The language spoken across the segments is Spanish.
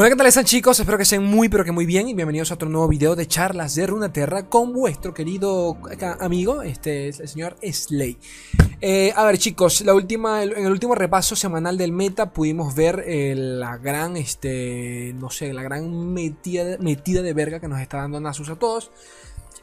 Hola, ¿qué tal están chicos? Espero que estén muy pero que muy bien y bienvenidos a otro nuevo video de charlas de Runeterra con vuestro querido amigo, este es el señor Slay. Eh, a ver chicos, la última, en el último repaso semanal del meta pudimos ver eh, la gran, este, no sé, la gran metida, metida de verga que nos está dando Nasus a todos.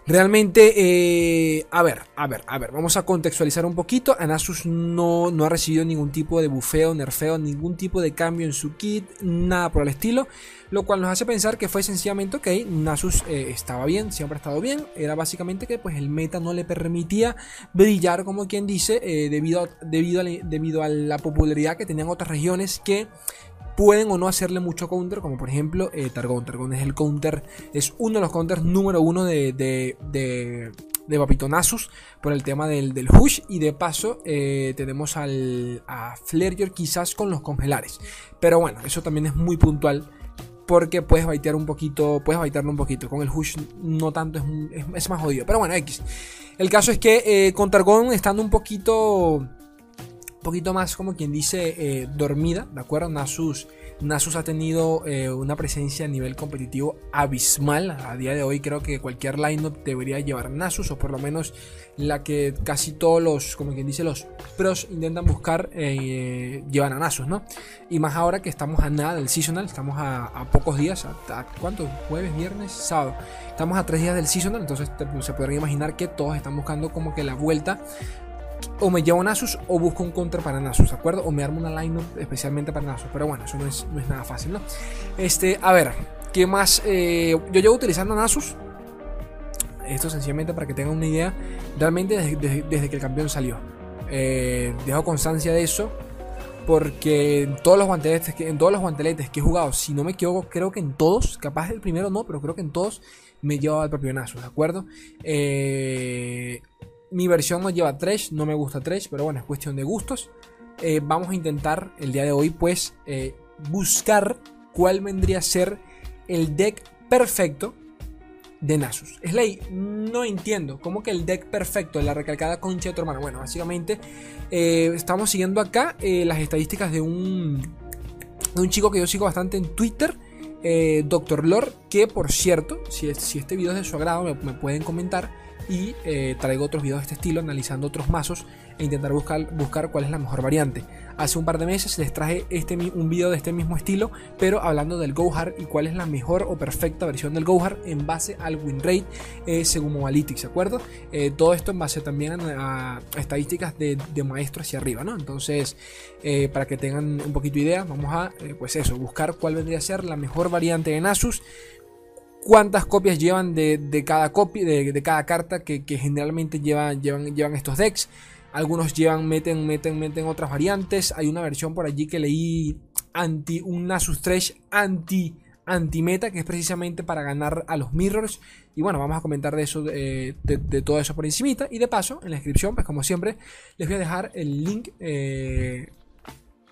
Realmente, eh, a ver, a ver, a ver, vamos a contextualizar un poquito. Anasus no, no ha recibido ningún tipo de bufeo, nerfeo, ningún tipo de cambio en su kit, nada por el estilo. Lo cual nos hace pensar que fue sencillamente, ok, Nasus eh, estaba bien, siempre ha estado bien. Era básicamente que pues el meta no le permitía brillar, como quien dice, eh, debido, debido, debido a la popularidad que tenían otras regiones que pueden o no hacerle mucho counter, como por ejemplo eh, Targon. Targon es el counter, es uno de los counters número uno de, de, de, Nasus por el tema del, del Hush. Y de paso eh, tenemos al, a Flareyor quizás con los congelares. Pero bueno, eso también es muy puntual. Porque puedes baitear un poquito, puedes baitearlo un poquito. Con el Hush no tanto, es, es, más jodido. Pero bueno, X. El caso es que eh, con Targon estando un poquito poquito más como quien dice eh, dormida, ¿de acuerdo? Nasus, Nasus ha tenido eh, una presencia a nivel competitivo abismal. A día de hoy creo que cualquier lineup debería llevar Nasus, o por lo menos la que casi todos los, como quien dice, los pros intentan buscar, eh, llevan a Nasus, ¿no? Y más ahora que estamos a nada del seasonal, estamos a, pocos días, a, ¿cuánto? Jueves, viernes, sábado. Estamos a tres días del seasonal, entonces se podrían imaginar que todos están buscando como que la vuelta o me llevo Nasus o busco un counter para Nasus, ¿de acuerdo? O me armo una lineup especialmente para Nasus. Pero bueno, eso no es, nada fácil, ¿no? Este, a ver, ¿qué más? Eh, yo llevo utilizando Nasus. Esto sencillamente para que tengan una idea. Realmente desde, que el campeón salió. Eh, dejo constancia de eso. Porque en todos los guanteletes que, en todos los guanteletes que he jugado, si no me equivoco, creo que en todos, capaz el primero no, pero creo que en todos me llevado al propio Nasus, ¿de acuerdo? Eh, mi versión no lleva Trash, no me gusta Trash, pero bueno, es cuestión de gustos. Eh, vamos a intentar el día de hoy, pues, eh, buscar cuál vendría a ser el deck perfecto de Nasus. Slay, no entiendo. ¿Cómo que el deck perfecto la recalcada concha de tu hermano? Bueno, básicamente eh, estamos siguiendo acá las estadísticas de un, de un chico que yo sigo bastante en Twitter. Doctor Lore, que por cierto, si, este video es de su agrado, me pueden comentar y eh, traigo otros videos de este estilo analizando otros mazos e intentar buscar, buscar cuál es la mejor variante. Hace un par de meses les traje este, un video de este mismo estilo, pero hablando del Gohar y cuál es la mejor o perfecta versión del Gohar en base al win rate eh, según Mobalytics, ¿de acuerdo? Eh, todo esto en base también a, estadísticas de, maestro hacia arriba, ¿no? Entonces, para que tengan un poquito de idea, vamos a, pues eso, buscar cuál vendría a ser la mejor variante de Nasus cuántas copias llevan de, cada copia, de, cada carta que, generalmente llevan, llevan, llevan estos decks. Algunos llevan, meten, meten, meten otras variantes. Hay una versión por allí que leí anti, un Nasus Thresh anti, anti meta, que es precisamente para ganar a los mirrors. Y bueno, vamos a comentar de eso, de, todo eso por encimita. Y de paso, en la descripción, pues como siempre, les voy a dejar el link. Eh,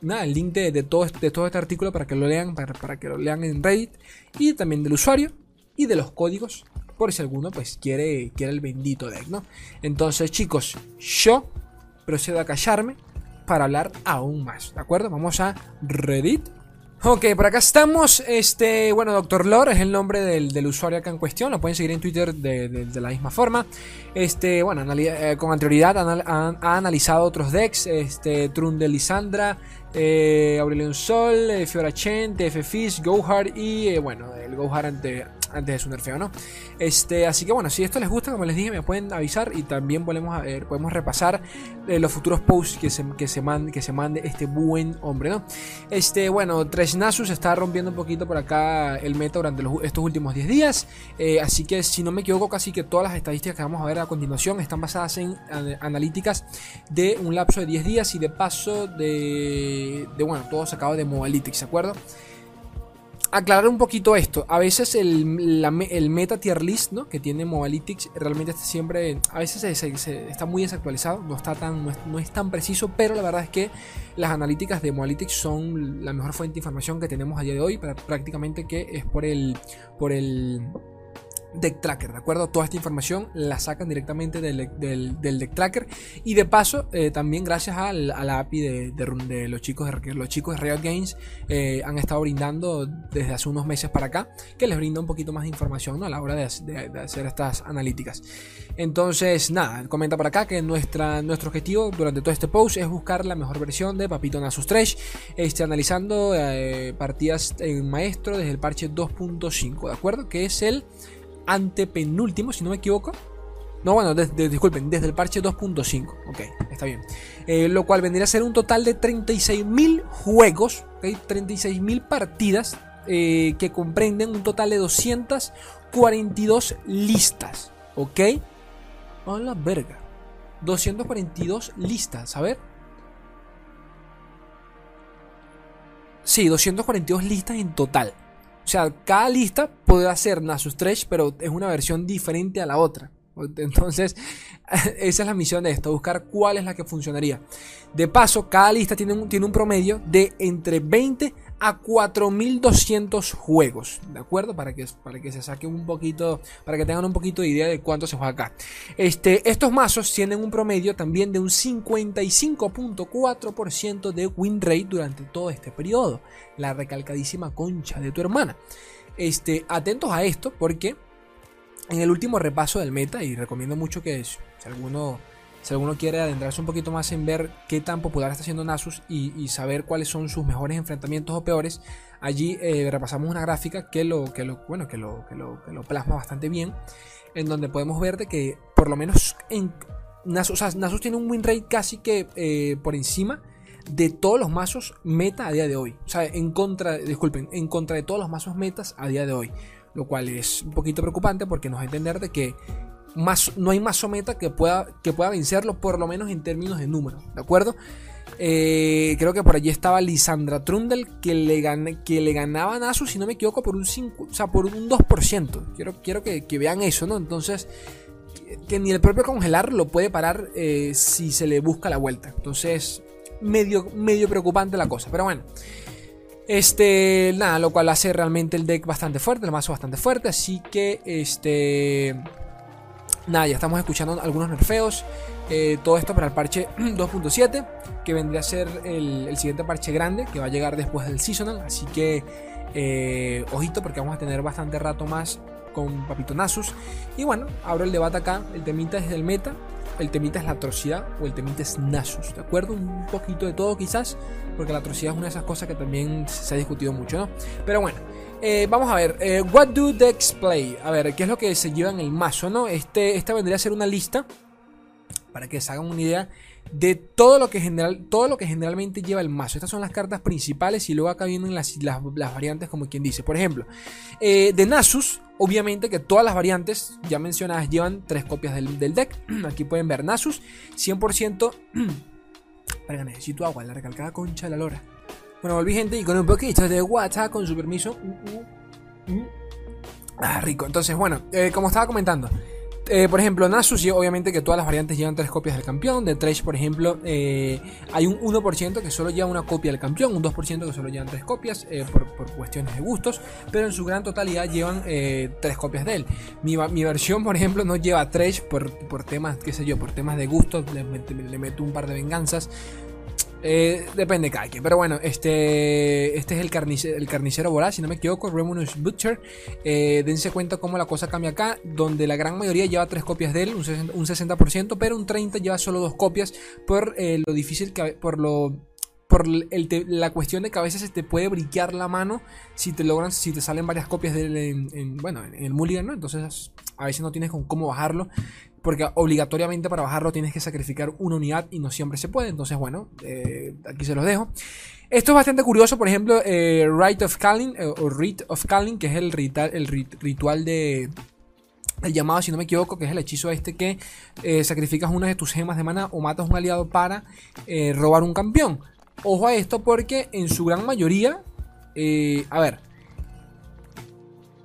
nada, el link de, todo, de todo este artículo para que lo lean, para, para que lo lean en Reddit. Y también del usuario y de los códigos por si alguno pues quiere, quiere el bendito deck, ¿no? Entonces chicos, yo procedo a callarme para hablar aún más, ¿de acuerdo? Vamos a Reddit. Ok, por acá estamos, este, bueno, Doctor Lore es el nombre del, usuario acá en cuestión, lo pueden seguir en Twitter de, la misma forma. Este, bueno, eh, con anterioridad ha, analizado otros decks, este, Trun de Lisandra, eh, Aurelion Sol, eh, Fiora Chen, TF Fish, Gohard y, eh, bueno, el Gohard ante antes de su nerfeo, ¿no? Este, así que bueno, si esto les gusta, como les dije, me pueden avisar y también podemos, ver, podemos repasar eh, los futuros posts que se, que, se mande, que se mande este buen hombre, ¿no? Este, bueno, Tres Nasus está rompiendo un poquito por acá el meta durante estos últimos 10 días, eh, así que si no me equivoco, casi que todas las estadísticas que vamos a ver a continuación están basadas en analíticas de un lapso de 10 días y de paso de, de bueno, todo sacado de Mobalytics, ¿de acuerdo? Aclarar un poquito esto. A veces el, meta tier list ¿no? que tiene Mobalytics realmente está siempre. A veces está muy desactualizado, no, está tan, no es, tan preciso, pero la verdad es que las analíticas de Mobalytics son la mejor fuente de información que tenemos a día de hoy. Prácticamente que es por el. por el deck tracker, ¿de acuerdo? Toda esta información la sacan directamente del, del, deck tracker y de paso eh, también gracias a la API de, los chicos de los chicos de Riot Games eh, han estado brindando desde hace unos meses para acá que les brinda un poquito más de información a la hora de, hacer estas analíticas. Entonces, nada, comenta por acá que nuestro objetivo durante todo este post es buscar la mejor versión de Papito Nasus 3, este, analizando eh, partidas en maestro desde el parche 2.5, ¿de acuerdo? Que es el antepenúltimo, si no me equivoco. No, bueno, disculpen, desde el parche 2.5. Ok, está bien. Eh, lo cual vendría a ser un total de 36.000 juegos, ¿okay? 36.000 partidas eh, que comprenden un total de 242 listas. ¿Ok? A la verga. 242 listas, a ver. Sí, 242 listas en total. O sea, cada lista puede hacer Nasus Trash, pero es una versión diferente a la otra. Entonces, esa es la misión de esto, buscar cuál es la que funcionaría. De paso, cada lista tiene un, tiene un promedio de entre 20 a 4200 juegos, ¿de acuerdo? Para que, para que se saque un poquito, para que tengan un poquito de idea de cuánto se juega acá. Este, estos mazos tienen un promedio también de un 55.4% de win rate durante todo este periodo. La recalcadísima concha de tu hermana. Este, atentos a esto porque en el último repaso del meta, y recomiendo mucho que si alguno si alguno quiere adentrarse un poquito más en ver qué tan popular está siendo Nasus y, saber cuáles son sus mejores enfrentamientos o peores, allí eh, repasamos una gráfica que lo, que lo, bueno, que lo, que lo, plasma bastante bien, en donde podemos ver de que por lo menos en Nasus, Nasus tiene un win rate casi que eh, por encima de todos los mazos meta a día de hoy. O sea, en contra, disculpen, en contra de todos los mazos metas a día de hoy. Lo cual es un poquito preocupante porque nos va a entender de que no hay más meta que pueda, que pueda vencerlo, por lo menos en términos de número, ¿de acuerdo? Eh, creo que por allí estaba Lisandra Trundle que le, que le ganaba a Nasu, si no me equivoco, por un 5, o sea, por un 2%. Quiero, quiero que, vean eso, ¿no? Entonces, que, ni el propio congelar lo puede parar eh, si se le busca la vuelta. Entonces, medio, medio preocupante la cosa. Pero bueno. Este, nada, lo cual hace realmente el deck bastante fuerte, el mazo bastante fuerte. Así que, este Nada, ya estamos escuchando algunos nerfeos. Eh, todo esto para el parche 2.7, que vendría a ser el, siguiente parche grande que va a llegar después del seasonal. Así que, eh, ojito, porque vamos a tener bastante rato más con Papito Nasus. Y bueno, abro el debate acá. El temita es del meta, el temita es la atrocidad o el temita es Nasus. ¿De acuerdo? Un poquito de todo, quizás, porque la atrocidad es una de esas cosas que también se ha discutido mucho, ¿no? Pero bueno. Eh, vamos a ver, eh, what do decks play? A ver, ¿qué es lo que se lleva en el mazo, no? Este, esta vendría a ser una lista para que se hagan una idea de todo lo que general, todo lo que generalmente lleva el mazo. Estas son las cartas principales y luego acá vienen las, las, variantes como quien dice. Por ejemplo, eh, de Nasus, obviamente que todas las variantes ya mencionadas llevan tres copias del, del deck. Aquí pueden ver Nasus, 100%... Espera, necesito agua, la recalcada concha de la lora. Bueno, volví gente y con un poquito de WhatsApp, con su permiso. Mm, mm, mm. Ah, rico. Entonces, bueno, eh, como estaba comentando. Eh, por ejemplo, Nasus, obviamente que todas las variantes llevan tres copias del campeón. De Trash, por ejemplo, eh, hay un 1% que solo lleva una copia del campeón, un 2% que solo llevan tres copias por, cuestiones de gustos, pero en su gran totalidad llevan tres copias de él. Mi, versión, por ejemplo, no lleva Trash por, por temas, qué sé yo, por temas de gustos, le, le meto un par de venganzas. Eh, depende de quien. Pero bueno, este, este es el, carnicero, el carnicero voraz, si no me equivoco, Remunus Butcher. Eh, dense cuenta cómo la cosa cambia acá, donde la gran mayoría lleva tres copias de él, un 60%, pero un 30% lleva solo dos copias por eh, lo difícil que... por lo por la cuestión de que a veces se te puede briquear la mano si te logran, si te salen varias copias de él en, bueno, en el mulligan, ¿no? Entonces a veces no tienes con cómo bajarlo porque obligatoriamente para bajarlo tienes que sacrificar una unidad y no siempre se puede. Entonces, bueno, eh, aquí se los dejo. Esto es bastante curioso, por ejemplo, eh, Rite of Calling, eh, o Rite of Calling, que es el, ritual, el ritual de, el llamado, si no me equivoco, que es el hechizo este que sacrificas una de tus gemas de mana o matas un aliado para robar un campeón. Ojo a esto porque en su gran mayoría, a ver,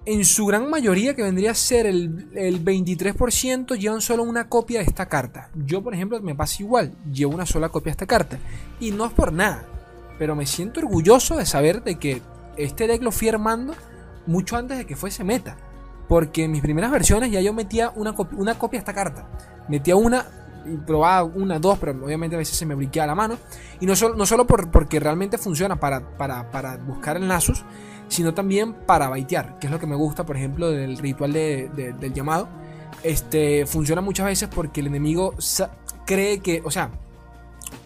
en su gran mayoría, que vendría a ser el, 23%, llevan solo una copia de esta carta. Yo, por ejemplo, me pasa igual, llevo una sola copia de esta carta. Y no es por nada, pero me siento orgulloso de saber de que este deck lo fui armando mucho antes de que fuese meta. Porque en mis primeras versiones ya yo metía una, una copia a esta carta. Metía una, probaba una, dos, pero obviamente a veces se me briqueaba la mano. Y no solo, no solo por, porque realmente funciona para, para, buscar el Nasus, sino también para baitear, que es lo que me gusta, por ejemplo, del ritual del llamado. Este, funciona muchas veces porque el enemigo cree que, o sea,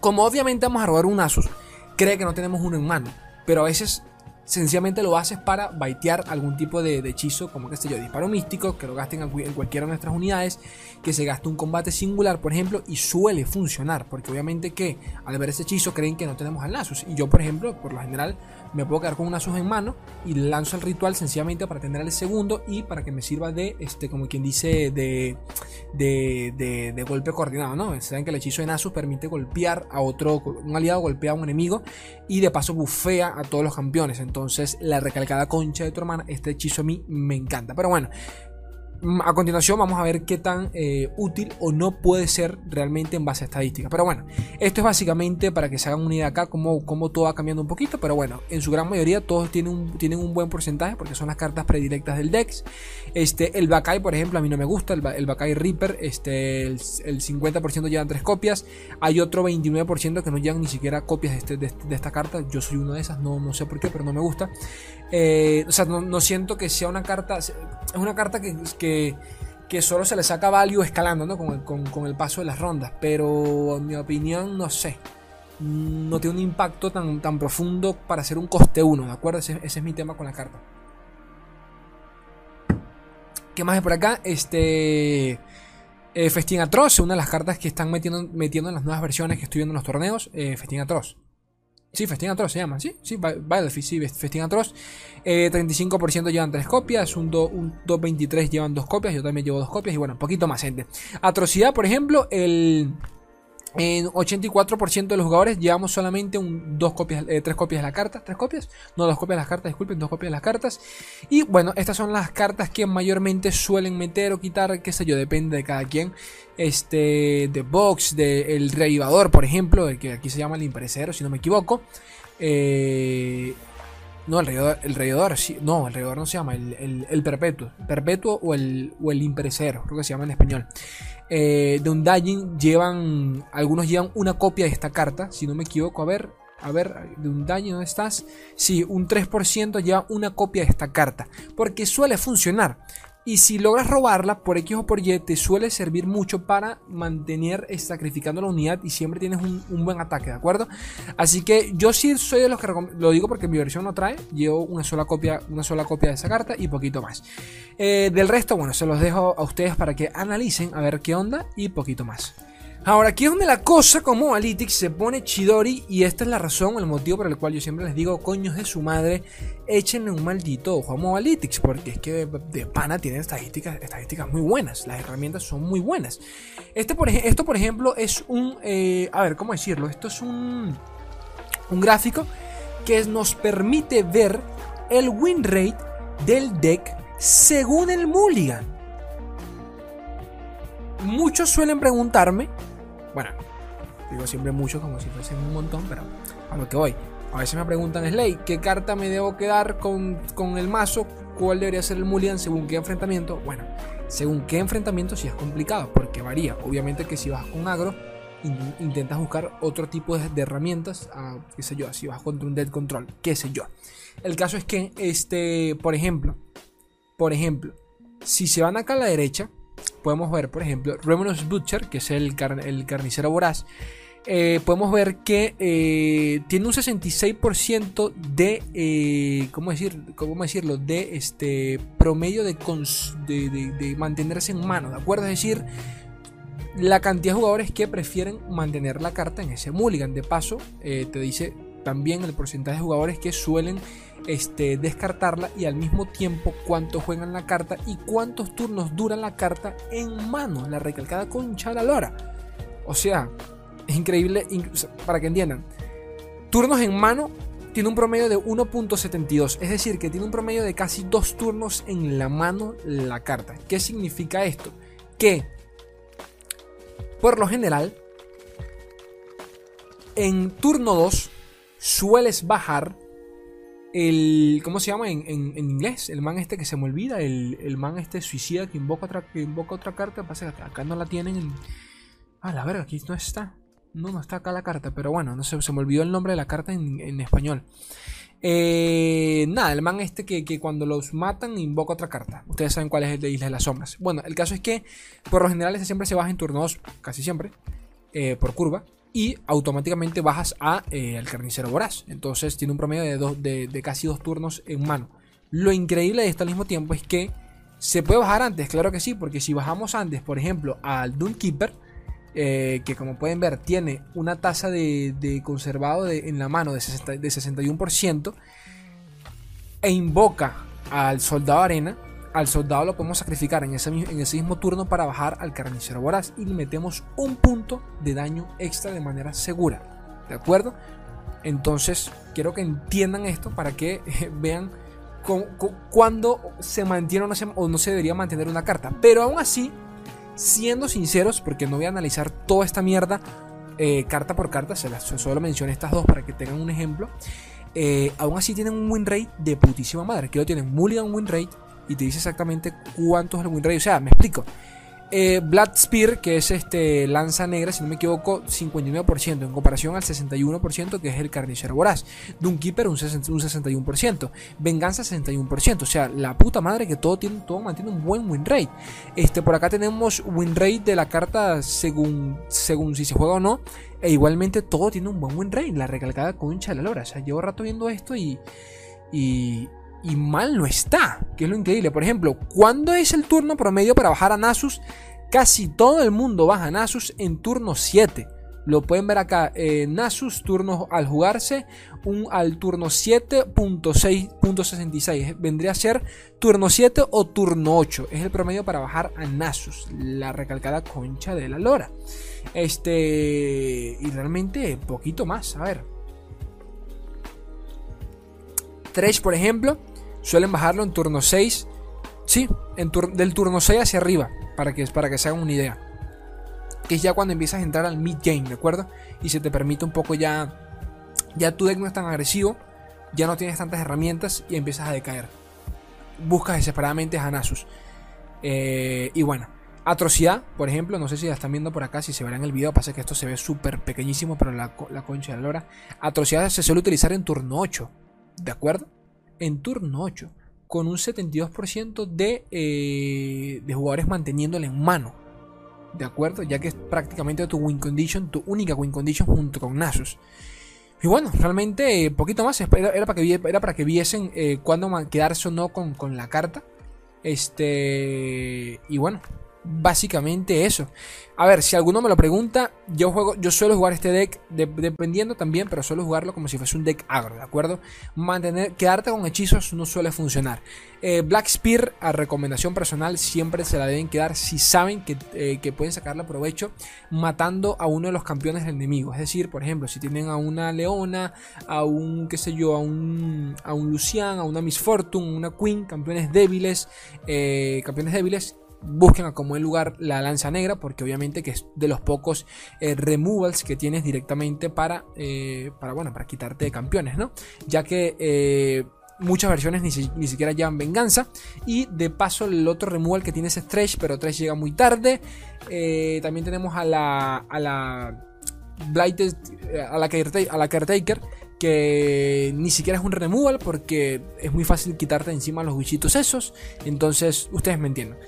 como obviamente vamos a robar un Nasus, cree que no tenemos uno en mano, pero a veces sencillamente lo haces para baitear algún tipo de, hechizo, como que sé yo, disparo místico, que lo gasten en cualquiera de nuestras unidades, que se gaste un combate singular, por ejemplo, y suele funcionar, porque obviamente que al ver ese hechizo creen que no tenemos al Nasus, y yo, por ejemplo, por lo general, me puedo quedar con un Nasus en mano y lanzo el ritual sencillamente para tener el segundo y para que me sirva de, este, como quien dice, de, de, de, golpe coordinado, ¿no? Saben que el hechizo de Nasus permite golpear a otro, un aliado golpea a un enemigo y de paso bufea a todos los campeones. Entonces, la recalcada concha de tu hermana, este hechizo a mí me encanta. Pero bueno, a continuación vamos a ver qué tan eh, útil o no puede ser realmente en base a estadística. Pero bueno, esto es básicamente para que se hagan una idea acá cómo, cómo todo va cambiando un poquito. Pero bueno, en su gran mayoría todos tienen un, tienen un buen porcentaje porque son las cartas predilectas del Dex. Este, el Bakai, por ejemplo, a mí no me gusta. El, el Bakai Reaper, este, el, 50% llevan tres copias. Hay otro 29% que no llevan ni siquiera copias de, este, de, esta carta. Yo soy una de esas, no, no sé por qué, pero no me gusta. Eh, o sea, no, siento que sea una carta. Es una carta que que, solo se le saca value escalando ¿no? con, el, paso de las rondas. Pero en mi opinión, no sé. No tiene un impacto tan, tan profundo para hacer un coste 1, ¿de acuerdo? Ese, es mi tema con la carta. ¿Qué más hay por acá? Este. Eh, Festín Atroz, una de las cartas que están metiendo, metiendo en las nuevas versiones que estoy viendo en los torneos. Eh, Festín Atroz. Sí, Festín Atroz se llama, sí, sí, Battlefield, sí, Festín Atroz. 35% eh, llevan 3 copias, un, 2.23 llevan 2 copias, yo también llevo 2 copias y bueno, un poquito más gente. Atrocidad, por ejemplo, el... En 84% de los jugadores llevamos solamente un, dos copias, eh, tres copias de la carta. ¿Tres copias? No, dos copias de las cartas, disculpen, dos copias de las cartas. Y bueno, estas son las cartas que mayormente suelen meter o quitar, qué sé yo, depende de cada quien. Este, de Box, de el reavivador, por ejemplo, que aquí se llama el impresero, si no me equivoco. Eh, no, el reyodor, el sí, no, el reyodor no se llama, el, perpetuo. Perpetuo o el, o el impresero, creo que se llama en español. Eh, de un Dajin llevan, algunos llevan una copia de esta carta, si no me equivoco, a ver, a ver, de un daño, ¿dónde estás? Sí, un 3% lleva una copia de esta carta. Porque suele funcionar. Y si logras robarla por X o por Y, te suele servir mucho para mantener eh, sacrificando la unidad y siempre tienes un, buen ataque, ¿de acuerdo? Así que yo sí soy de los que lo digo porque mi versión no trae, llevo una sola copia, una sola copia de esa carta y poquito más. Eh, del resto, bueno, se los dejo a ustedes para que analicen a ver qué onda y poquito más. Ahora, aquí es donde la cosa como Analytics se pone chidori y esta es la razón, el motivo por el cual yo siempre les digo, coños de su madre, échenle un maldito ojo a Mobalytics, porque es que de, pana tienen estadísticas, estadísticas muy buenas, las herramientas son muy buenas. Este, por, esto, por ejemplo, es un, eh, a ver, ¿cómo decirlo? Esto es un, un gráfico que nos permite ver el win rate del deck según el Mulligan. Muchos suelen preguntarme bueno, digo siempre mucho como si fuesen un montón, pero a lo que voy. A veces me preguntan, Slay, ¿qué carta me debo quedar con, el mazo? ¿Cuál debería ser el Mulligan según qué enfrentamiento? Bueno, según qué enfrentamiento sí es complicado, porque varía. Obviamente que si vas con agro, intentas buscar otro tipo de, herramientas, qué sé yo, si vas contra un dead control, qué sé yo. El caso es que, este, por ejemplo, por ejemplo, si se van acá a la derecha, podemos ver, por ejemplo, Remonos Butcher, que es el, el carnicero voraz, eh, podemos ver que eh, tiene un 66% de, eh, ¿cómo, decir, ¿cómo decirlo? De este promedio de, de, mantenerse en mano, ¿de acuerdo? Es decir, la cantidad de jugadores que prefieren mantener la carta en ese mulligan. De paso, te dice también el porcentaje de jugadores que suelen este, descartarla y al mismo tiempo cuánto juegan la carta y cuántos turnos dura la carta en mano, la recalcada concha de lora. O sea, es increíble, para que entiendan, turnos en mano tiene un promedio de 1.72, es decir, que tiene un promedio de casi dos turnos en la mano la carta. ¿Qué significa esto? Que, por lo general, en turno 2 sueles bajar el. ¿Cómo se llama en, inglés? El man este que se me olvida. El, man este suicida que invoca otra, que invoca otra carta. Pasa que acá no la tienen en. Ah, la verga, aquí no está. No, no está acá la carta. Pero bueno, no sé, se me olvidó el nombre de la carta en, español. Eh, nada, el man este que, cuando los matan invoca otra carta. Ustedes saben cuál es el de Isla de las Sombras. Bueno, el caso es que por lo general ese siempre se baja en turnos, casi siempre, eh, por curva y automáticamente bajas a, eh, al carnicero voraz. Entonces tiene un promedio de, dos, de, casi dos turnos en mano. Lo increíble de esto al mismo tiempo es que se puede bajar antes, claro que sí, porque si bajamos antes, por ejemplo, al Doomkeeper, eh, que como pueden ver tiene una tasa de, conservado en la mano de, de 61%, e invoca al soldado arena, al soldado lo podemos sacrificar en ese, mismo turno para bajar al carnicero voraz y le metemos un punto de daño extra de manera segura. ¿De acuerdo? Entonces, quiero que entiendan esto para que eh, vean cuándo se mantiene o no se, o no se debería mantener una carta. Pero aún así, siendo sinceros, porque no voy a analizar toda esta mierda eh, carta por carta, se las, solo mencioné estas dos para que tengan un ejemplo. Eh, aún así tienen un win rate de putísima madre. Que lo tienen mulligan win rate y te dice exactamente cuánto es el win rate. O sea, me explico. Eh, Blood Spear, que es este lanza negra, si no me equivoco, 59% en comparación al 61% que es el carnicero voraz. Doomkeeper un, 61%. Venganza 61%. O sea, la puta madre que todo, tiene, todo mantiene un buen win rate. Este, por acá tenemos win rate de la carta según, según si se juega o no. E igualmente todo tiene un buen win rate. La recalcada concha de la lora. O sea, llevo rato viendo esto y, y, y mal no está, que es lo increíble. Por ejemplo, ¿cuándo es el turno promedio para bajar a Nasus? Casi todo el mundo baja a Nasus en turno 7. Lo pueden ver acá, eh, Nasus turno al jugarse un, al turno 7.6.66. Vendría a ser turno 7 o turno 8. Es el promedio para bajar a Nasus, la recalcada concha de la lora. Este, y realmente poquito más, a ver. Thresh, por ejemplo, Suelen bajarlo en turno 6. Sí, en del turno 6 hacia arriba, para que, para que se hagan una idea. Que es ya cuando empiezas a entrar al mid game, ¿de acuerdo? Y se te permite un poco ya. Ya tu deck no es tan agresivo, ya no tienes tantas herramientas y empiezas a decaer. Buscas desesperadamente a Nasus. Eh, y bueno, Atrocidad, por ejemplo, no sé si la están viendo por acá, si se verá en el video, pasa que esto se ve súper pequeñísimo, pero la, la concha de la lora. Atrocidad se suele utilizar en turno 8, ¿de acuerdo? En turno 8, con un 72% de, eh, de jugadores manteniéndole en mano. ¿De acuerdo? Ya que es prácticamente tu win condition, tu única win condition junto con Nasus. Y bueno, realmente eh, poquito más. Era, para, que, era para que viesen eh, cuándo quedarse o no con, con la carta. Este. Y bueno, básicamente eso. A ver, si alguno me lo pregunta, yo juego, yo suelo jugar este deck dependiendo también, pero suelo jugarlo como si fuese un deck agro, ¿de acuerdo? Mantener, quedarte con hechizos no suele funcionar. Eh, Black Spear, a recomendación personal, siempre se la deben quedar si saben que, eh, que, pueden sacarle provecho matando a uno de los campeones del enemigo. Es decir, por ejemplo, si tienen a una Leona, a un, qué sé yo, a un, a un Lucian, a una Miss Fortune, una Queen, campeones débiles, eh, campeones débiles busquen a como el lugar la lanza negra, porque obviamente que es de los pocos eh, removals que tienes directamente para, eh, para, bueno, para quitarte de campeones, ¿no? Ya que eh, muchas versiones ni, siquiera llevan venganza. Y de paso el otro removal que tienes es Thresh, pero Thresh llega muy tarde. también tenemos a la... A la Blighted, a la, a la Caretaker, que ni siquiera es un removal porque es muy fácil quitarte encima los bichitos esos. Entonces, ustedes me entienden.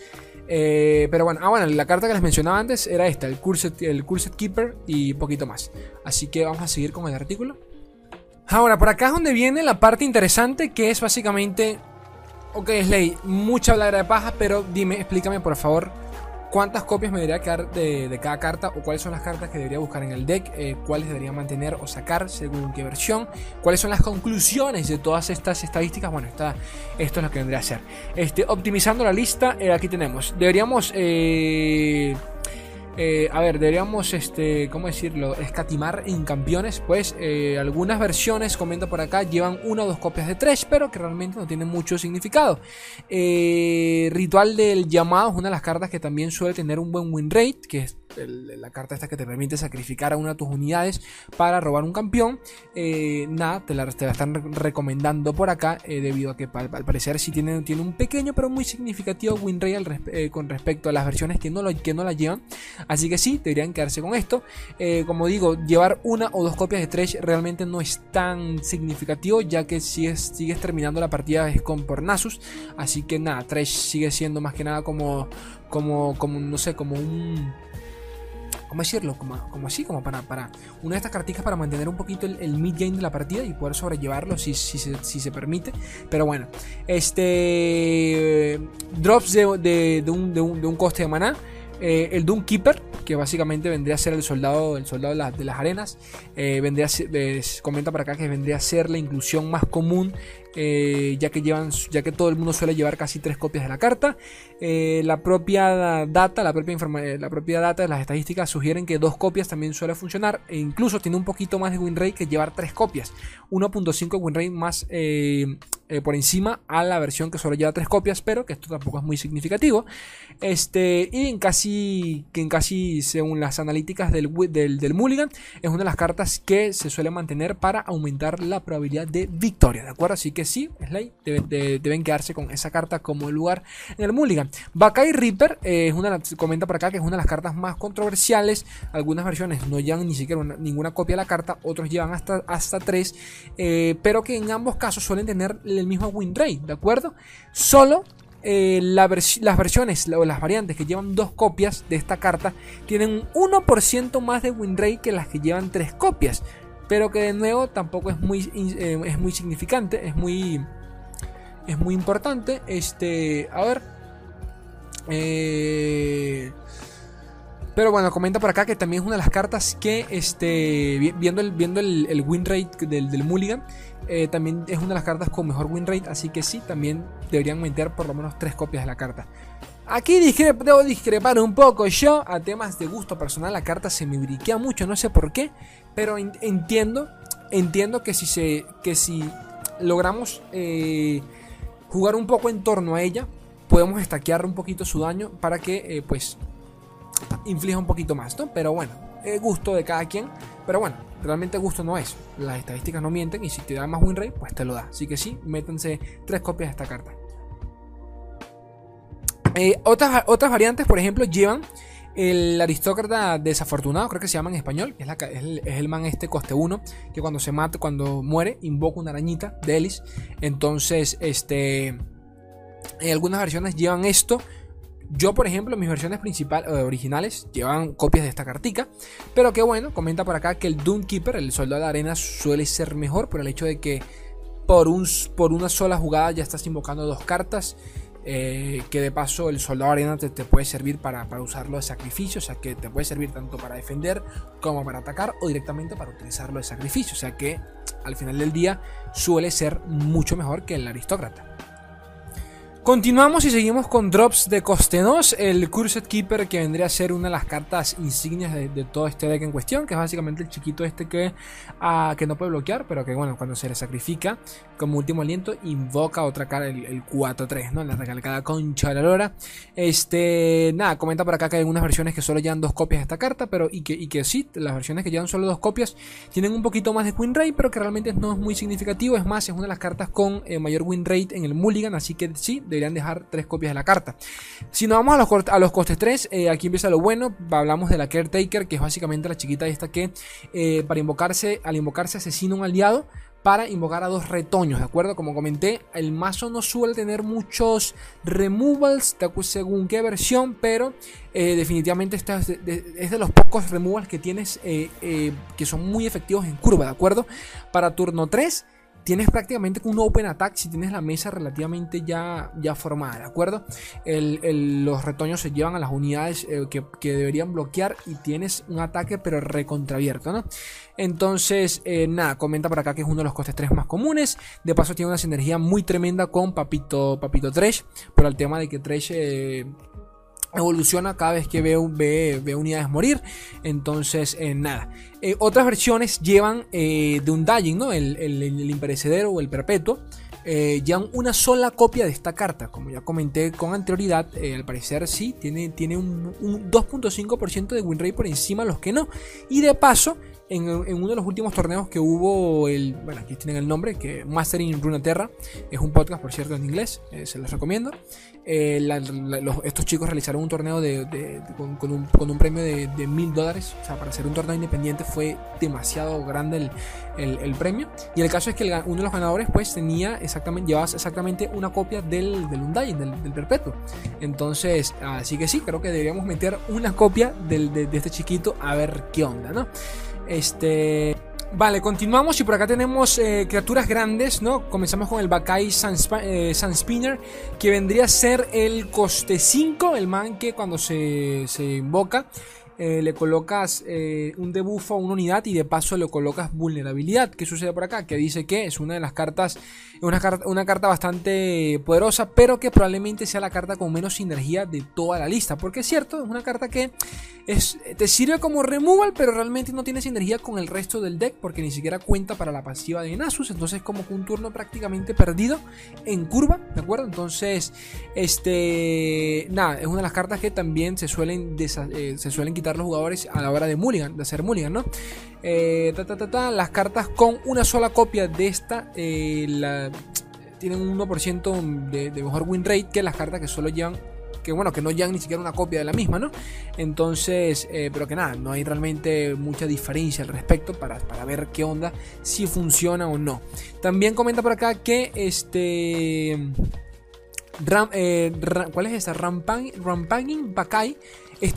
Eh, pero bueno, ah, bueno, la carta que les mencionaba antes era esta, el Cursed, el Keeper y poquito más. Así que vamos a seguir con el artículo. Ahora, por acá es donde viene la parte interesante que es básicamente... Ok, Slay, mucha hablar de paja, pero dime, explícame por favor cuántas copias me debería quedar de, cada carta o cuáles son las cartas que debería buscar en el deck, eh, cuáles debería mantener o sacar según qué versión, cuáles son las conclusiones de todas estas estadísticas. Bueno, esto es lo que vendría a ser. Este, optimizando la lista, eh, aquí tenemos. Deberíamos eh, eh, a ver, deberíamos, este, ¿cómo decirlo? Escatimar en campeones. Pues eh, algunas versiones, comento por acá, llevan una o dos copias de tres, pero que realmente no tienen mucho significado. Eh, Ritual del llamado es una de las cartas que también suele tener un buen win rate, que la carta esta que te permite sacrificar a una de tus unidades para robar un campeón. Eh, nada, te la, están recomendando por acá, eh, debido a que al, parecer sí tiene, tiene, un pequeño pero muy significativo win rate con respecto a las versiones que no, lo, que no la llevan. Así que sí, deberían quedarse con esto. como digo, llevar una o dos copias de Trash realmente no es tan significativo, ya que sigues, sigues terminando la partida es con por Nasus. Así que nada, Trash sigue siendo más que nada como, como, como no sé, como un ¿cómo decirlo? Como, como así, como para, para una de estas carticas para mantener un poquito el, mid game de la partida y poder sobrellevarlo si, si, se, si se permite. Pero bueno, este drops de, de, un, de, un, de un coste de maná. Eh, el Doom Keeper, que básicamente vendría a ser el soldado, el soldado de, las arenas, eh, vendría comenta para acá que vendría a ser la inclusión más común eh, ya, que llevan, ya que todo el mundo suele llevar casi tres copias de la carta. Eh, la propia data, la propia, eh, la propia data de las estadísticas sugieren que dos copias también suele funcionar e incluso tiene un poquito más de win que llevar tres copias. 1.5 win más por encima a la versión que solo lleva tres copias, pero que esto tampoco es muy significativo. Este, y en casi, en casi según las analíticas del, del, del Mulligan, es una de las cartas que se suele mantener para aumentar la probabilidad de victoria, ¿de acuerdo? Así que sí, Slay, deben, quedarse con esa carta como lugar en el Mulligan. Bakai Reaper eh, es una, comenta por acá que es una de las cartas más controversiales. Algunas versiones no llevan ni siquiera ninguna copia de la carta, otros llevan hasta, hasta 3, eh, pero que en ambos casos suelen tener el mismo win ¿de acuerdo? Solo eh, las versiones o las variantes que llevan dos copias de esta carta tienen un 1% más de win rate que las que llevan tres copias pero que de nuevo tampoco es muy, eh, es muy significante, es muy, es muy importante. Este, a ver. Eh, pero bueno, comenta por acá que también es una de las cartas que, este, viendo el, viendo el, win rate del, del Mulligan, eh, también es una de las cartas con mejor win rate, así que sí, también deberían meter por lo menos tres copias de la carta. Aquí debo discrepar un poco yo, a temas de gusto personal, la carta se me briquea mucho, no sé por qué, pero entiendo, entiendo que si, que si logramos eh, jugar un poco en torno a ella, podemos estaquear un poquito su daño para que eh, pues inflija un poquito más, ¿no? Pero bueno, es gusto de cada quien. Pero bueno, realmente gusto no es. Las estadísticas no mienten y si te da más win rate, pues te lo da. Así que sí, métanse tres copias de esta carta. Eh, otras, otras variantes, por ejemplo, llevan el aristócrata desafortunado, creo que se llama en español, es, el, man este coste 1, que cuando se mata, cuando muere, invoca una arañita de Ellis. Entonces, este, en algunas versiones llevan esto. Yo, por ejemplo, mis versiones principales, eh, originales, llevan copias de esta cartica. Pero que bueno, comenta por acá que el Doom Keeper, el soldado de arena, suele ser mejor por el hecho de que por, un, por una sola jugada ya estás invocando dos cartas. Eh, que de paso el soldado arena te, puede servir para, para, usarlo de sacrificio, o sea que te puede servir tanto para defender como para atacar o directamente para utilizarlo de sacrificio, o sea que al final del día suele ser mucho mejor que el aristócrata. Continuamos y seguimos con drops de coste 2, el Cursed Keeper que vendría a ser una de las cartas insignias de, todo este deck en cuestión, que es básicamente el chiquito este que, ah, que no puede bloquear, pero que bueno, cuando se le sacrifica como último aliento, invoca otra cara, el, 4-3, ¿no? La recalcada concha de la lora. Este, nada, comenta por acá que hay algunas versiones que solo llevan dos copias de esta carta, pero y que, y que sí, las versiones que llevan solo dos copias tienen un poquito más de win rate, pero que realmente no es muy significativo, es más, es una de las cartas con eh, mayor win rate en el mulligan, así que sí, deberían dejar tres copias de la carta. Si nos vamos a los, costes 3, eh, aquí empieza lo bueno. Hablamos de la Caretaker, que es básicamente la chiquita esta que eh, para invocarse, al invocarse asesina un aliado para invocar a dos retoños, ¿de acuerdo? Como comenté, el mazo no suele tener muchos removals según qué versión, pero eh, definitivamente esta es de, los pocos removals que tienes que son muy efectivos en curva, ¿de acuerdo? Para turno 3 tienes prácticamente un open attack si tienes la mesa relativamente ya, ya formada, ¿de acuerdo? los retoños se llevan a las unidades eh, que, deberían bloquear y tienes un ataque pero recontraabierto, ¿no? Entonces, eh, nada, comenta por acá que es uno de los costes 3 más comunes. De paso tiene una sinergia muy tremenda con Papito, Papito Tresh, por el tema de que Tresh... evoluciona cada vez que ve, ve, unidades morir. Entonces, eh, nada. Eh, otras versiones llevan eh, de un dying, ¿no? El, el, imperecedero o el perpetuo. llevan una sola copia de esta carta. Como ya comenté con anterioridad, al parecer sí, tiene, tiene un, 2.5% de win rate por encima de los que no. Y de paso, en, uno de los últimos torneos que hubo, el, bueno, aquí tienen el nombre, que Mastering Runeterra, es un podcast, por cierto, en inglés, eh, se los recomiendo. estos chicos realizaron un torneo de, con, un, premio de mil dólares. O sea, para hacer un torneo independiente fue demasiado grande el, premio. Y el caso es que uno de los ganadores, pues, tenía exactamente, llevaba exactamente una copia del, del Undying, del, Perpetuo. Entonces, así que sí, creo que deberíamos meter una copia de, de este chiquito a ver qué onda, ¿no? Este. Vale, continuamos y por acá tenemos eh, criaturas grandes, ¿no? Comenzamos con el Bakai eh, Sunspinner, que vendría a ser el coste 5, el man que cuando se, se invoca eh, le colocas eh, un debuff a una unidad y de paso le colocas vulnerabilidad. ¿Qué sucede por acá? Que dice que es una de las cartas, una carta, una carta bastante poderosa, pero que probablemente sea la carta con menos sinergia de toda la lista. Porque es cierto, es una carta que es, te sirve como removal, pero realmente no tiene sinergia con el resto del deck porque ni siquiera cuenta para la pasiva de Nasus. Entonces, como que un turno prácticamente perdido en curva, ¿de acuerdo? Entonces, este, nada, es una de las cartas que también se suelen, eh, se suelen quitar los jugadores a la hora de mulligan, de hacer mulligan, ¿no? Eh, las cartas con una sola copia de esta eh, tienen un 1% de, mejor win rate que las cartas que solo llevan que bueno, que no llevan ni siquiera una copia de la misma, ¿no? Entonces, eh, pero que nada, no hay realmente mucha diferencia al respecto para, para, ver qué onda, si funciona o no. También comenta por acá que este... ¿Cuál es esta? Rampanging Bakai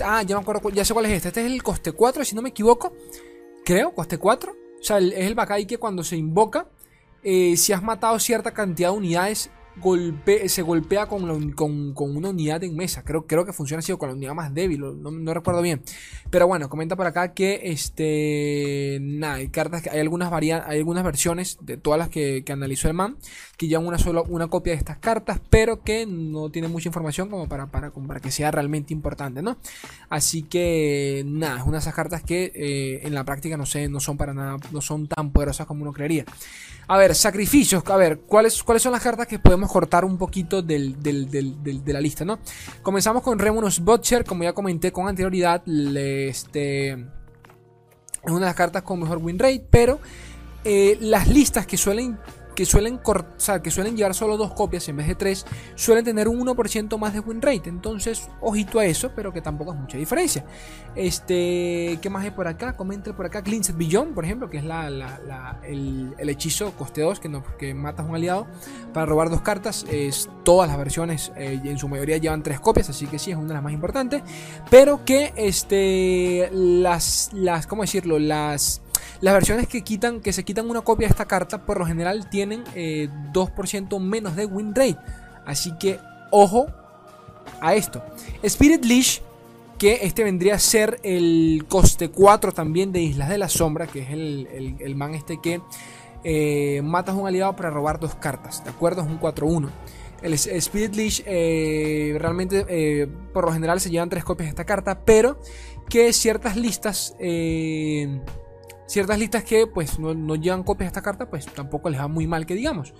ah, ya me acuerdo, ya sé cuál es este. Este es el coste 4, si no me equivoco. Creo, coste 4. O sea, es el Bakai que cuando se invoca, eh, si has matado cierta cantidad de unidades se golpea con, con, una unidad en mesa. Creo, creo que funciona así o con la unidad más débil. No, recuerdo bien. Pero bueno, comenta por acá que este. Nada, hay cartas que hay algunas variantes. Hay algunas versiones de todas las que, analizó el man. Que llevan una sola una copia de estas cartas. Pero que no tiene mucha información como para, para, para que sea realmente importante, ¿no? Así que nada, es una de esas cartas que eh, en la práctica no sé, no son para nada. No son tan poderosas como uno creería. A ver, sacrificios. A ver, ¿cuáles, cuáles son las cartas que podemos cortar un poquito de la lista, ¿no? Comenzamos con Remunus Butcher, como ya comenté con anterioridad, este, es una de las cartas con mejor win rate, pero eh, las listas que suelen que suelen, que suelen llevar solo dos copias en vez de tres, suelen tener un 1% más de win rate. Entonces, ojito a eso, pero que tampoco es mucha diferencia. Este, ¿Qué más hay por acá? Comente por acá Cleansed Beyond, por ejemplo, que es la, el, hechizo coste 2 que, no, que matas a un aliado para robar dos cartas. Es, todas las versiones, eh, en su mayoría, llevan tres copias, así que sí, es una de las más importantes. Pero que este, las, las ¿cómo decirlo? Las las versiones que, quitan, que se quitan una copia de esta carta por lo general tienen 2% eh, menos de win rate. Así que ojo a esto. Spirit Leash, que este vendría a ser el coste 4 también de Islas de la Sombra, que es el, man este que eh, matas a un aliado para robar dos cartas. ¿De acuerdo? Es un 4-1. El Spirit Leash eh, realmente por lo general se llevan tres copias de esta carta, pero que ciertas listas ciertas listas que pues no, llevan copias de esta carta, pues tampoco les va muy mal que digamos.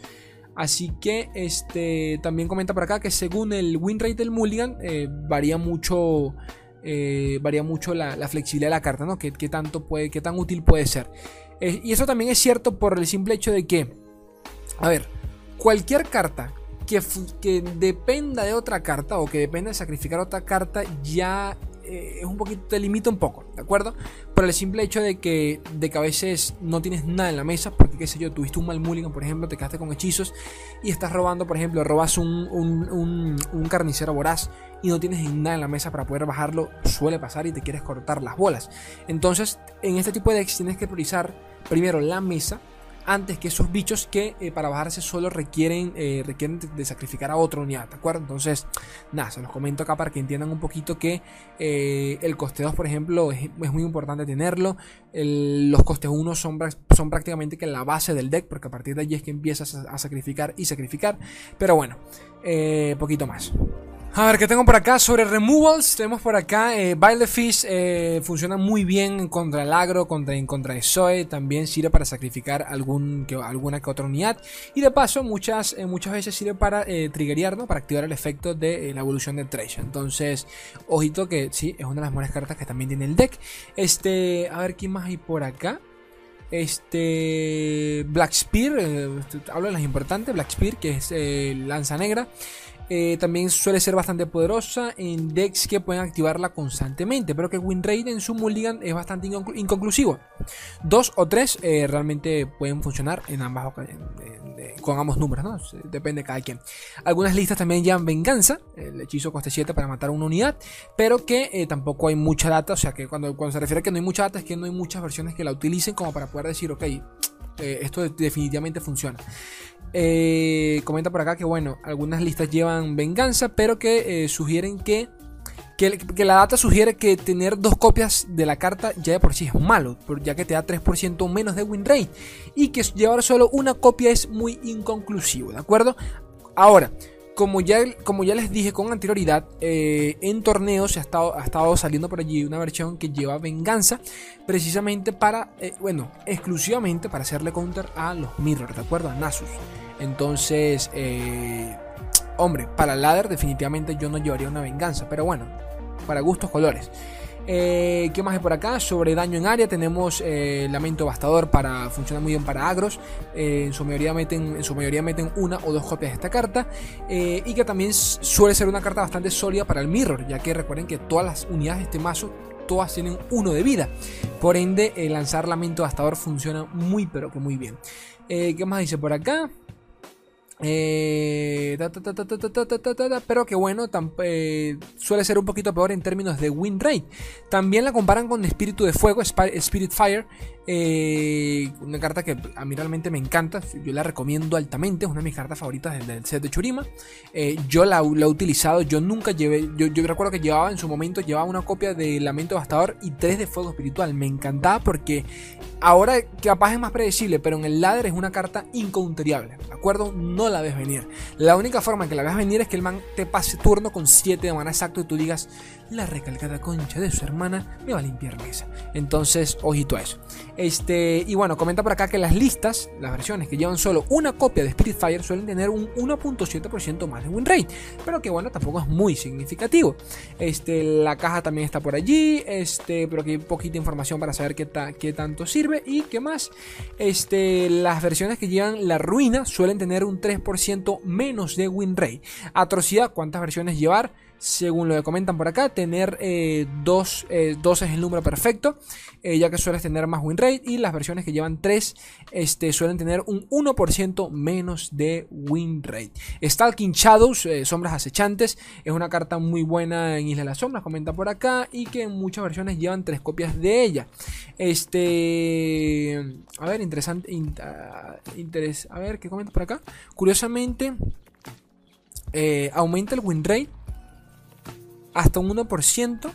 Así que este también comenta por acá que según el win rate del Mulligan eh, varía mucho eh, varía mucho la, flexibilidad de la carta, ¿no? Que, tanto puede, qué tan útil puede ser. Eh, y eso también es cierto por el simple hecho de que, a ver, cualquier carta que, que dependa de otra carta o que dependa de sacrificar otra carta ya es un poquito, te limita un poco, ¿de acuerdo? Por el simple hecho de que, de que a veces no tienes nada en la mesa, porque qué sé yo, tuviste un mal mulligan, por ejemplo, te quedaste con hechizos y estás robando, por ejemplo, robas un, un, carnicero voraz y no tienes nada en la mesa para poder bajarlo, suele pasar y te quieres cortar las bolas. Entonces, en este tipo de decks tienes que priorizar primero la mesa antes que esos bichos que eh, para bajarse solo requieren, eh, requieren de, sacrificar a otra unidad, ¿de acuerdo? Entonces, nada, se los comento acá para que entiendan un poquito que eh, el coste 2, por ejemplo, es, muy importante tenerlo. los costes 1 son, son prácticamente que la base del deck, porque a partir de allí es que empiezas a, sacrificar y sacrificar. Pero bueno, poquito más. A ver, ¿qué tengo por acá? Sobre removals, tenemos por acá eh, Bile Fish, eh, funciona muy bien contra el agro, contra, en contra de Zoe, también sirve para sacrificar algún, que, alguna que otra unidad. Y de paso, muchas, eh, muchas veces sirve para eh, triggerear, ¿no? Para activar el efecto de la evolución de Trash. Entonces, ojito que sí, es una de las mejores cartas que también tiene el deck. Este, a ver, ¿qué más hay por acá? Este Black Spear, hablo de las importantes, Black Spear, que es lanza negra. Eh, también suele ser bastante poderosa en decks que pueden activarla constantemente, pero que win rate en su mulligan es bastante inconclusivo. Dos o tres eh, realmente pueden funcionar en ambas con ambos números, ¿no? Depende de cada quien. Algunas listas también llevan venganza, el hechizo coste 7 para matar una unidad, pero que eh, tampoco hay mucha data, o sea que cuando, cuando se refiere a que no hay mucha data es que no hay muchas versiones que la utilicen como para poder decir, ok, esto definitivamente funciona. Eh, comenta por acá que, bueno, algunas listas llevan venganza, pero que eh, sugieren que, que, la data sugiere que tener dos copias de la carta ya de por sí es malo, ya que te da 3% menos de win rate, y que llevar solo una copia es muy inconclusivo, ¿de acuerdo? Ahora, como ya, como ya les dije con anterioridad, eh, en torneos ha estado, ha estado saliendo por allí una versión que lleva venganza, precisamente para, bueno, exclusivamente para hacerle counter a los Mirror, ¿de acuerdo? A Nasus. Entonces, eh, hombre, para ladder definitivamente yo no llevaría una venganza, pero bueno, para gustos colores. Eh, ¿Qué más hay por acá? Sobre daño en área tenemos eh, Lamento Bastador para funciona muy bien para agros. en, su mayoría meten, en su mayoría meten una o dos copias de esta carta. y que también suele ser una carta bastante sólida para el Mirror, ya que recuerden que todas las unidades de este mazo todas tienen uno de vida. Por ende, lanzar Lamento Bastador funciona muy pero que muy bien. ¿Qué más dice por acá? Pero que bueno, suele ser un poquito peor en términos de win rate. También la comparan con Espíritu de Fuego, Spirit Fire, eh, una carta que a mí realmente me encanta, yo la recomiendo altamente, es una de mis cartas favoritas del, set de Churima. Eh, yo la, he utilizado, yo nunca llevé, yo, yo, recuerdo que llevaba en su momento, llevaba una copia de Lamento Bastador y tres de Fuego Espiritual. Me encantaba porque ahora capaz es más predecible, pero en el ladder es una carta incounteriable, ¿de acuerdo? No la ves venir. La única forma que la veas venir es que el man te pase turno con 7 de mana exacto y tú digas, la recalcada concha de su hermana me va a limpiar mesa. Entonces, ojito a eso. Este, y bueno, comenta por acá que las listas, las versiones que llevan solo una copia de Spiritfire suelen tener un 1.7% más de win rate, pero que bueno, tampoco es muy significativo. Este, la caja también está por allí, este, pero que hay poquita información para saber qué, qué tanto sirve y qué más. Este, las versiones que llevan la ruina suelen tener un 3% menos de win rate. Atrocidad, ¿cuántas versiones llevar? Según lo que comentan por acá, tener eh, dos, eh, es el número perfecto, eh, ya que sueles tener más win rate y las versiones que llevan 3 este, suelen tener un 1% menos de win rate. Stalking Shadows, sombras acechantes, es una carta muy buena en Isla de las Sombras, comenta por acá, y que en muchas versiones llevan 3 copias de ella. Este, a ver, interesante, ah, a ver, ¿qué comenta por acá? Curiosamente, aumenta el win rate hasta un 1%.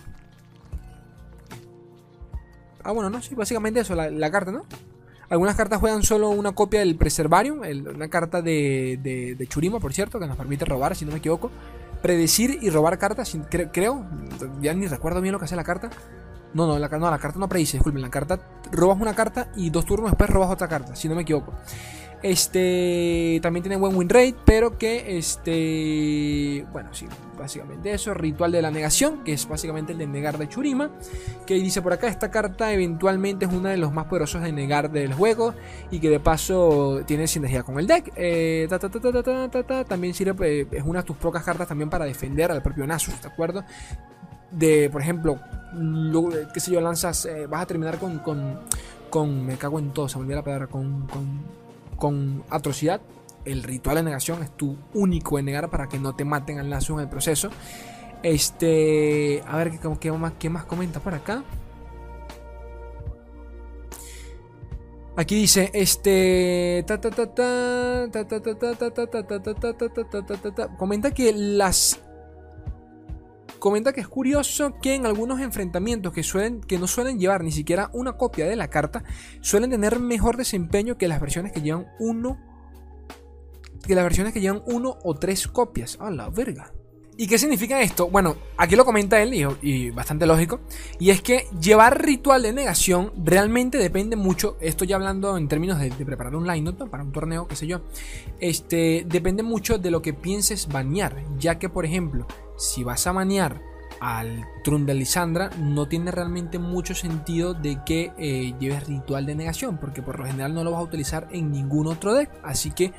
Ah, bueno, no, sí, básicamente eso, la, carta, ¿no? Algunas cartas juegan solo una copia del Preservarium, una carta de, de, Churima, por cierto, que nos permite robar, si no me equivoco. Predecir y robar cartas, creo, ya ni recuerdo bien lo que hace la carta. No, no, la, no, la carta no predice, disculpen, la carta robas una carta y dos turnos después robas otra carta, si no me equivoco. Este también tiene buen win rate, pero que este, bueno, sí, básicamente eso, ritual de la negación, que es básicamente el de negar de Churima, que dice por acá esta carta eventualmente es una de los más poderosos de negar del juego y que de paso tiene sinergia con el deck. Eh, también sirve es una de tus pocas cartas también para defender al propio Nasus, ¿de acuerdo? De, por ejemplo, lo, qué sé yo, lanzas, eh, vas a terminar con, con, con, me cago en todo, se me olvidó la palabra, con, con con atrocidad. El ritual de negación es tu único de negar para que no te maten al lazo en el proceso. Este, a ver qué, más, qué más comenta por acá. Aquí dice, este, comenta que las comenta que es curioso que en algunos enfrentamientos que, suelen, que no suelen llevar ni siquiera una copia de la carta, suelen tener mejor desempeño que las versiones que llevan uno. Que las versiones que llevan uno o tres copias. A la verga. ¿Y qué significa esto? Bueno, aquí lo comenta él y, bastante lógico. Y es que llevar ritual de negación realmente depende mucho. Esto ya hablando en términos de, preparar un line para un torneo, qué sé yo. Este depende mucho de lo que pienses banear. Ya que, por ejemplo, si vas a banear al Trun de Lisandra, no tiene realmente mucho sentido de que eh, lleves ritual de negación. Porque por lo general no lo vas a utilizar en ningún otro deck. Así que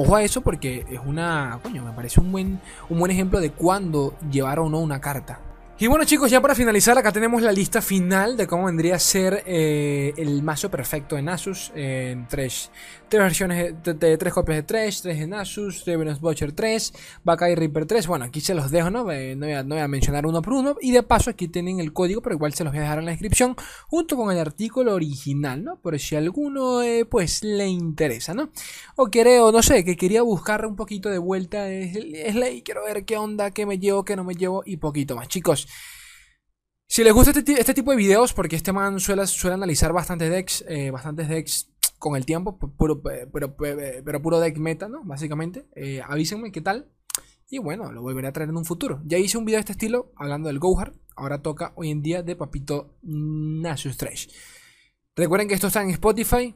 Ojo a eso porque es una, coño, me parece un buen, un buen ejemplo de cuándo llevar o no una carta. Y bueno chicos, ya para finalizar, acá tenemos la lista final de cómo vendría a ser eh, el mazo perfecto en Asus. En tres, tres versiones, de, tres copias de 3, 3 en Asus, Revenus Butcher 3, Bakai Reaper 3. Bueno, aquí se los dejo, ¿no? Eh, no, voy a, mencionar uno por uno. Y de paso aquí tienen el código, pero igual se los voy a dejar en la descripción, junto con el artículo original, ¿no? Por si alguno eh, pues le interesa, ¿no? O quiere, o no sé, que quería buscar un poquito de vuelta. Es, es ley, quiero ver qué onda, qué me llevo, qué no me llevo y poquito más. Chicos. Si les gusta este, este, tipo de videos, porque este man suele, analizar bastantes decks, eh, bastantes decks con el tiempo, pero, puro deck meta, ¿no? Básicamente. Eh, avísenme qué tal. Y bueno, lo volveré a traer en un futuro. Ya hice un video de este estilo hablando del Gohar. Ahora toca hoy en día de Papito Nasus Trash. Recuerden que esto está en Spotify.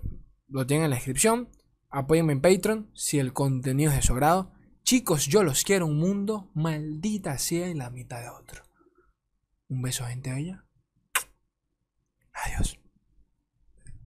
Lo tienen en la descripción. Apóyenme en Patreon si el contenido es de su agrado. Chicos, yo los quiero un mundo maldita sea en la mitad de otro. Un beso, gente bella. Adiós.